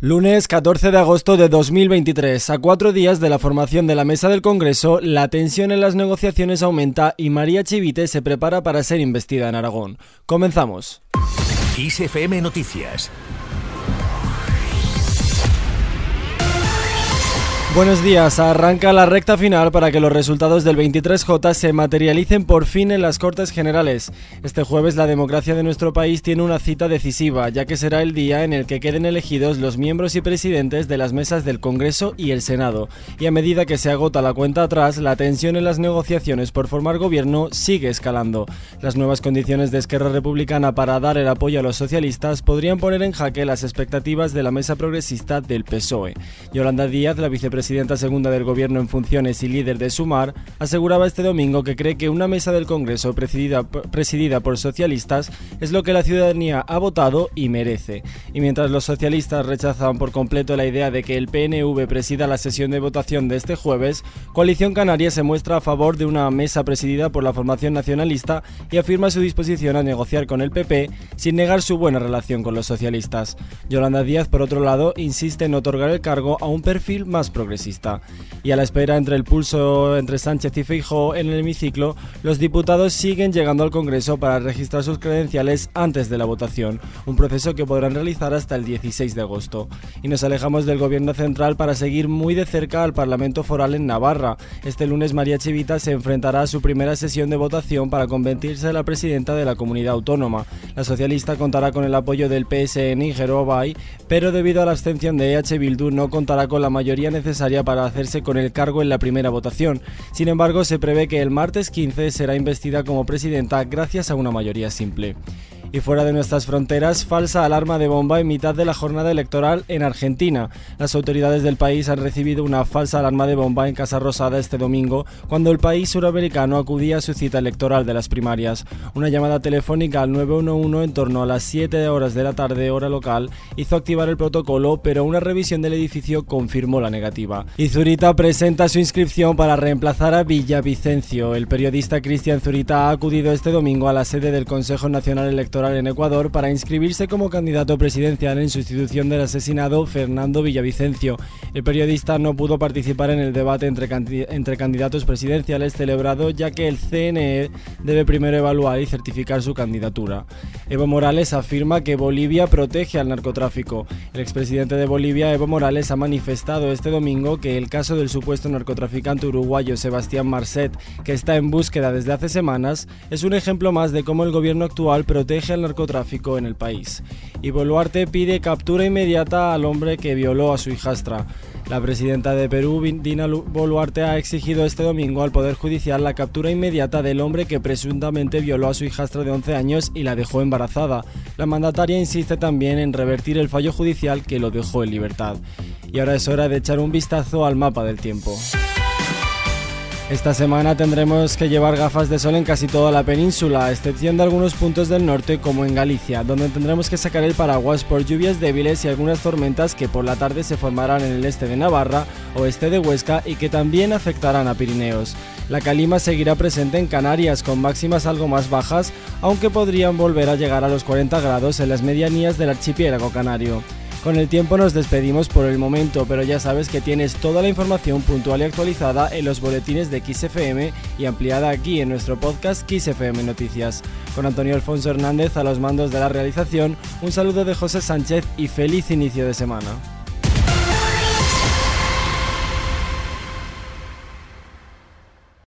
Lunes 14 de agosto de 2023, a cuatro días de la formación de la mesa del Congreso, la tensión en las negociaciones aumenta y María Chivite se prepara para ser investida en Aragón. Comenzamos. Noticias Buenos días, arranca la recta final para que los resultados del 23J se materialicen por fin en las Cortes Generales. Este jueves la democracia de nuestro país tiene una cita decisiva, ya que será el día en el que queden elegidos los miembros y presidentes de las mesas del Congreso y el Senado. Y a medida que se agota la cuenta atrás, la tensión en las negociaciones por formar gobierno sigue escalando. Las nuevas condiciones de Esquerra Republicana para dar el apoyo a los socialistas podrían poner en jaque las expectativas de la mesa progresista del PSOE. Yolanda Díaz, la vicepresidenta presidenta segunda del Gobierno en funciones y líder de Sumar, aseguraba este domingo que cree que una mesa del Congreso presidida, presidida por socialistas es lo que la ciudadanía ha votado y merece. Y mientras los socialistas rechazaban por completo la idea de que el PNV presida la sesión de votación de este jueves, Coalición Canaria se muestra a favor de una mesa presidida por la formación nacionalista y afirma su disposición a negociar con el PP sin negar su buena relación con los socialistas. Yolanda Díaz, por otro lado, insiste en otorgar el cargo a un perfil más progresista. Y a la espera entre el pulso entre Sánchez y Feijóo en el hemiciclo, los diputados siguen llegando al Congreso para registrar sus credenciales antes de la votación, un proceso que podrán realizar hasta el 16 de agosto. Y nos alejamos del gobierno central para seguir muy de cerca al Parlamento Foral en Navarra. Este lunes María Chivita se enfrentará a su primera sesión de votación para convertirse en la presidenta de la comunidad autónoma. La socialista contará con el apoyo del PSN y Bay, pero debido a la abstención de EH Bildu no contará con la mayoría necesaria para hacerse con el cargo en la primera votación. Sin embargo, se prevé que el martes 15 será investida como presidenta gracias a una mayoría simple. Y fuera de nuestras fronteras, falsa alarma de bomba en mitad de la jornada electoral en Argentina. Las autoridades del país han recibido una falsa alarma de bomba en Casa Rosada este domingo, cuando el país suramericano acudía a su cita electoral de las primarias. Una llamada telefónica al 911 en torno a las 7 horas de la tarde hora local hizo activar el protocolo, pero una revisión del edificio confirmó la negativa. Y Zurita presenta su inscripción para reemplazar a Villavicencio. El periodista Cristian Zurita ha acudido este domingo a la sede del Consejo Nacional Electoral en Ecuador para inscribirse como candidato presidencial en sustitución del asesinado Fernando Villavicencio. El periodista no pudo participar en el debate entre, entre candidatos presidenciales celebrado ya que el CNE debe primero evaluar y certificar su candidatura. Evo Morales afirma que Bolivia protege al narcotráfico. El expresidente de Bolivia, Evo Morales, ha manifestado este domingo que el caso del supuesto narcotraficante uruguayo Sebastián Marcet, que está en búsqueda desde hace semanas, es un ejemplo más de cómo el gobierno actual protege al narcotráfico en el país. Y Boluarte pide captura inmediata al hombre que violó a su hijastra. La presidenta de Perú, Dina Boluarte, ha exigido este domingo al Poder Judicial la captura inmediata del hombre que presuntamente violó a su hijastra de 11 años y la dejó embarazada. La mandataria insiste también en revertir el fallo judicial que lo dejó en libertad. Y ahora es hora de echar un vistazo al mapa del tiempo. Esta semana tendremos que llevar gafas de sol en casi toda la península, a excepción de algunos puntos del norte como en Galicia, donde tendremos que sacar el paraguas por lluvias débiles y algunas tormentas que por la tarde se formarán en el este de Navarra, oeste de Huesca y que también afectarán a Pirineos. La calima seguirá presente en Canarias con máximas algo más bajas, aunque podrían volver a llegar a los 40 grados en las medianías del archipiélago canario. Con el tiempo nos despedimos por el momento, pero ya sabes que tienes toda la información puntual y actualizada en los boletines de XFM y ampliada aquí en nuestro podcast XFM Noticias. Con Antonio Alfonso Hernández a los mandos de la realización, un saludo de José Sánchez y feliz inicio de semana.